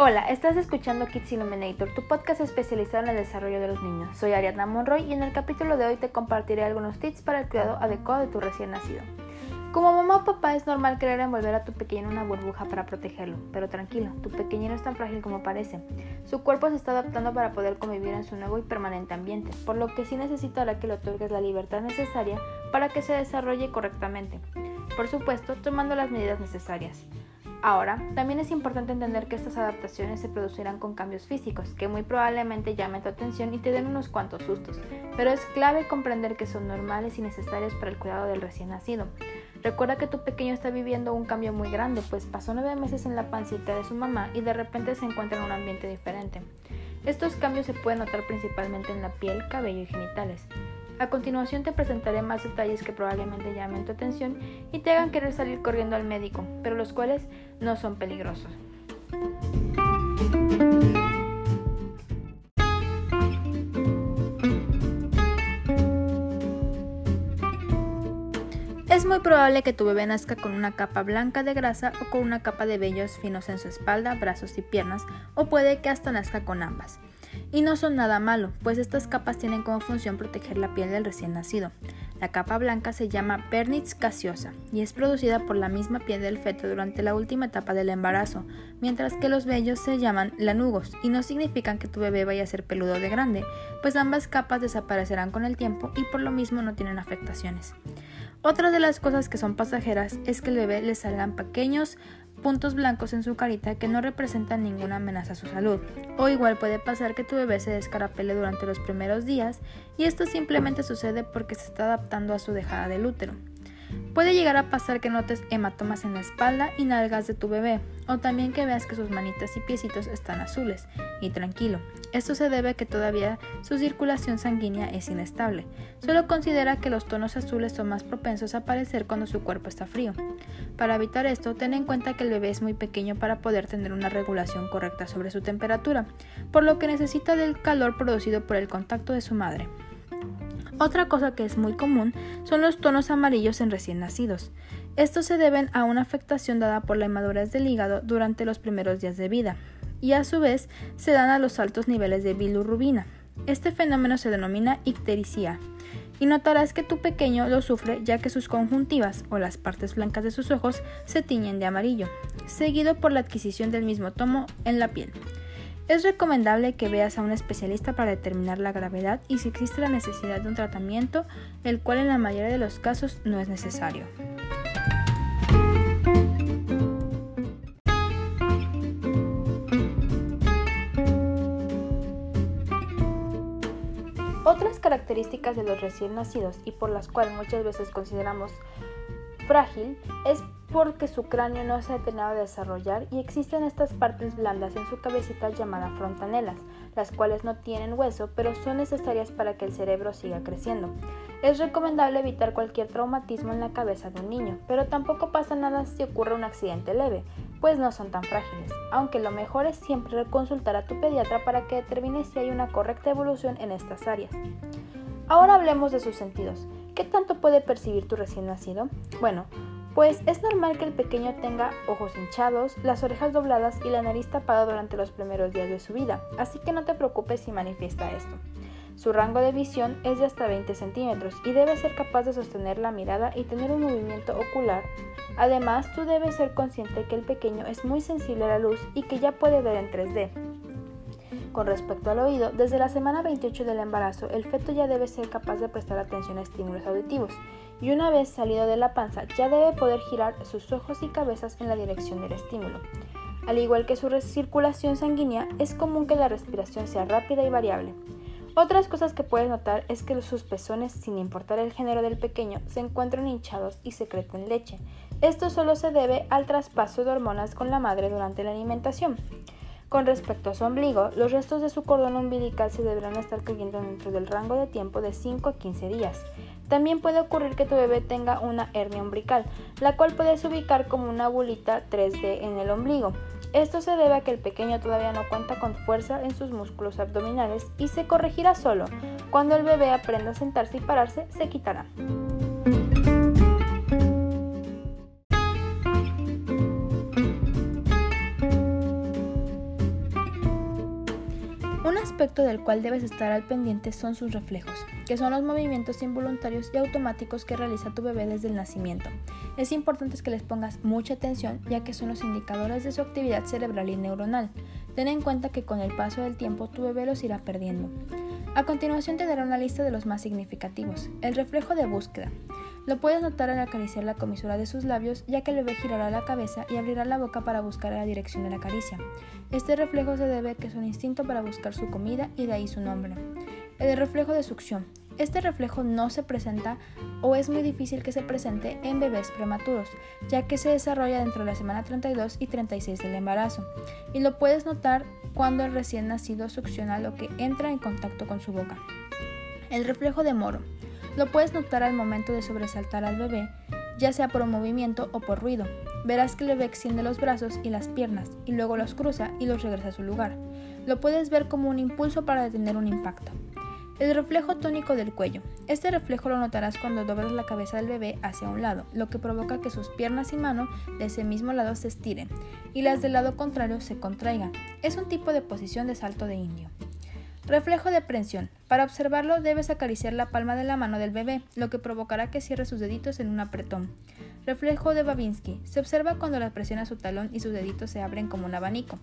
Hola, estás escuchando Kids Illuminator, tu podcast especializado en el desarrollo de los niños. Soy Ariadna Monroy y en el capítulo de hoy te compartiré algunos tips para el cuidado adecuado de tu recién nacido. Como mamá o papá es normal querer envolver a tu pequeño en una burbuja para protegerlo, pero tranquilo, tu pequeño no es tan frágil como parece. Su cuerpo se está adaptando para poder convivir en su nuevo y permanente ambiente, por lo que sí necesitará que le otorgues la libertad necesaria para que se desarrolle correctamente. Por supuesto, tomando las medidas necesarias. Ahora, también es importante entender que estas adaptaciones se producirán con cambios físicos, que muy probablemente llamen tu atención y te den unos cuantos sustos, pero es clave comprender que son normales y necesarios para el cuidado del recién nacido. Recuerda que tu pequeño está viviendo un cambio muy grande, pues pasó nueve meses en la pancita de su mamá y de repente se encuentra en un ambiente diferente. Estos cambios se pueden notar principalmente en la piel, cabello y genitales. A continuación te presentaré más detalles que probablemente llamen tu atención y te hagan querer salir corriendo al médico, pero los cuales no son peligrosos. Es muy probable que tu bebé nazca con una capa blanca de grasa o con una capa de vellos finos en su espalda, brazos y piernas, o puede que hasta nazca con ambas. Y no son nada malo, pues estas capas tienen como función proteger la piel del recién nacido. La capa blanca se llama Pernitz caseosa y es producida por la misma piel del feto durante la última etapa del embarazo, mientras que los vellos se llaman lanugos y no significan que tu bebé vaya a ser peludo de grande, pues ambas capas desaparecerán con el tiempo y por lo mismo no tienen afectaciones. Otra de las cosas que son pasajeras es que el bebé le salgan pequeños puntos blancos en su carita que no representan ninguna amenaza a su salud. O igual puede pasar que tu bebé se descarapele durante los primeros días y esto simplemente sucede porque se está adaptando a su dejada del útero. Puede llegar a pasar que notes hematomas en la espalda y nalgas de tu bebé, o también que veas que sus manitas y piecitos están azules. Y tranquilo, esto se debe a que todavía su circulación sanguínea es inestable. Solo considera que los tonos azules son más propensos a aparecer cuando su cuerpo está frío. Para evitar esto, ten en cuenta que el bebé es muy pequeño para poder tener una regulación correcta sobre su temperatura, por lo que necesita del calor producido por el contacto de su madre. Otra cosa que es muy común son los tonos amarillos en recién nacidos. Estos se deben a una afectación dada por la inmadurez del hígado durante los primeros días de vida, y a su vez se dan a los altos niveles de bilirrubina. Este fenómeno se denomina ictericia, y notarás que tu pequeño lo sufre ya que sus conjuntivas o las partes blancas de sus ojos se tiñen de amarillo, seguido por la adquisición del mismo tomo en la piel. Es recomendable que veas a un especialista para determinar la gravedad y si existe la necesidad de un tratamiento, el cual en la mayoría de los casos no es necesario. Otras características de los recién nacidos y por las cuales muchas veces consideramos frágil es porque su cráneo no se ha terminado de desarrollar y existen estas partes blandas en su cabecita llamadas frontanelas, las cuales no tienen hueso pero son necesarias para que el cerebro siga creciendo. Es recomendable evitar cualquier traumatismo en la cabeza de un niño, pero tampoco pasa nada si ocurre un accidente leve, pues no son tan frágiles, aunque lo mejor es siempre consultar a tu pediatra para que determine si hay una correcta evolución en estas áreas. Ahora hablemos de sus sentidos. ¿Qué tanto puede percibir tu recién nacido? Bueno, pues es normal que el pequeño tenga ojos hinchados, las orejas dobladas y la nariz tapada durante los primeros días de su vida, así que no te preocupes si manifiesta esto. Su rango de visión es de hasta 20 centímetros y debe ser capaz de sostener la mirada y tener un movimiento ocular. Además, tú debes ser consciente que el pequeño es muy sensible a la luz y que ya puede ver en 3D. Con respecto al oído, desde la semana 28 del embarazo, el feto ya debe ser capaz de prestar atención a estímulos auditivos y una vez salido de la panza ya debe poder girar sus ojos y cabezas en la dirección del estímulo. Al igual que su circulación sanguínea, es común que la respiración sea rápida y variable. Otras cosas que puedes notar es que sus pezones, sin importar el género del pequeño, se encuentran hinchados y secretan leche. Esto solo se debe al traspaso de hormonas con la madre durante la alimentación. Con respecto a su ombligo, los restos de su cordón umbilical se deberán estar cayendo dentro del rango de tiempo de 5 a 15 días. También puede ocurrir que tu bebé tenga una hernia umbilical, la cual puedes ubicar como una bolita 3D en el ombligo. Esto se debe a que el pequeño todavía no cuenta con fuerza en sus músculos abdominales y se corregirá solo. Cuando el bebé aprenda a sentarse y pararse, se quitará. Del cual debes estar al pendiente son sus reflejos, que son los movimientos involuntarios y automáticos que realiza tu bebé desde el nacimiento. Es importante que les pongas mucha atención ya que son los indicadores de su actividad cerebral y neuronal. Ten en cuenta que con el paso del tiempo tu bebé los irá perdiendo. A continuación te daré una lista de los más significativos. El reflejo de búsqueda. Lo puedes notar al acariciar la comisura de sus labios, ya que el bebé girará la cabeza y abrirá la boca para buscar la dirección de la caricia. Este reflejo se debe a que es un instinto para buscar su comida y de ahí su nombre. El reflejo de succión. Este reflejo no se presenta o es muy difícil que se presente en bebés prematuros, ya que se desarrolla dentro de la semana 32 y 36 del embarazo, y lo puedes notar cuando el recién nacido succiona lo que entra en contacto con su boca. El reflejo de moro. Lo puedes notar al momento de sobresaltar al bebé, ya sea por un movimiento o por ruido. Verás que el bebé extiende los brazos y las piernas y luego los cruza y los regresa a su lugar. Lo puedes ver como un impulso para detener un impacto. El reflejo tónico del cuello. Este reflejo lo notarás cuando doblas la cabeza del bebé hacia un lado, lo que provoca que sus piernas y mano de ese mismo lado se estiren y las del lado contrario se contraigan. Es un tipo de posición de salto de indio. Reflejo de prensión. Para observarlo debes acariciar la palma de la mano del bebé, lo que provocará que cierre sus deditos en un apretón. Reflejo de Babinski. Se observa cuando la presiona su talón y sus deditos se abren como un abanico.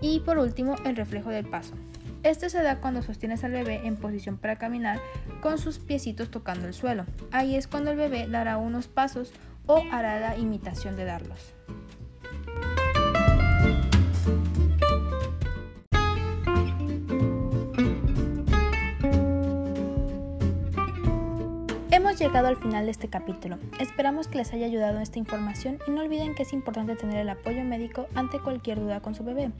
Y por último, el reflejo del paso. Este se da cuando sostienes al bebé en posición para caminar con sus piecitos tocando el suelo. Ahí es cuando el bebé dará unos pasos o hará la imitación de darlos. Hemos llegado al final de este capítulo. Esperamos que les haya ayudado esta información y no olviden que es importante tener el apoyo médico ante cualquier duda con su bebé.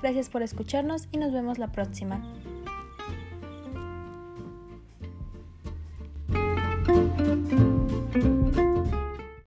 Gracias por escucharnos y nos vemos la próxima.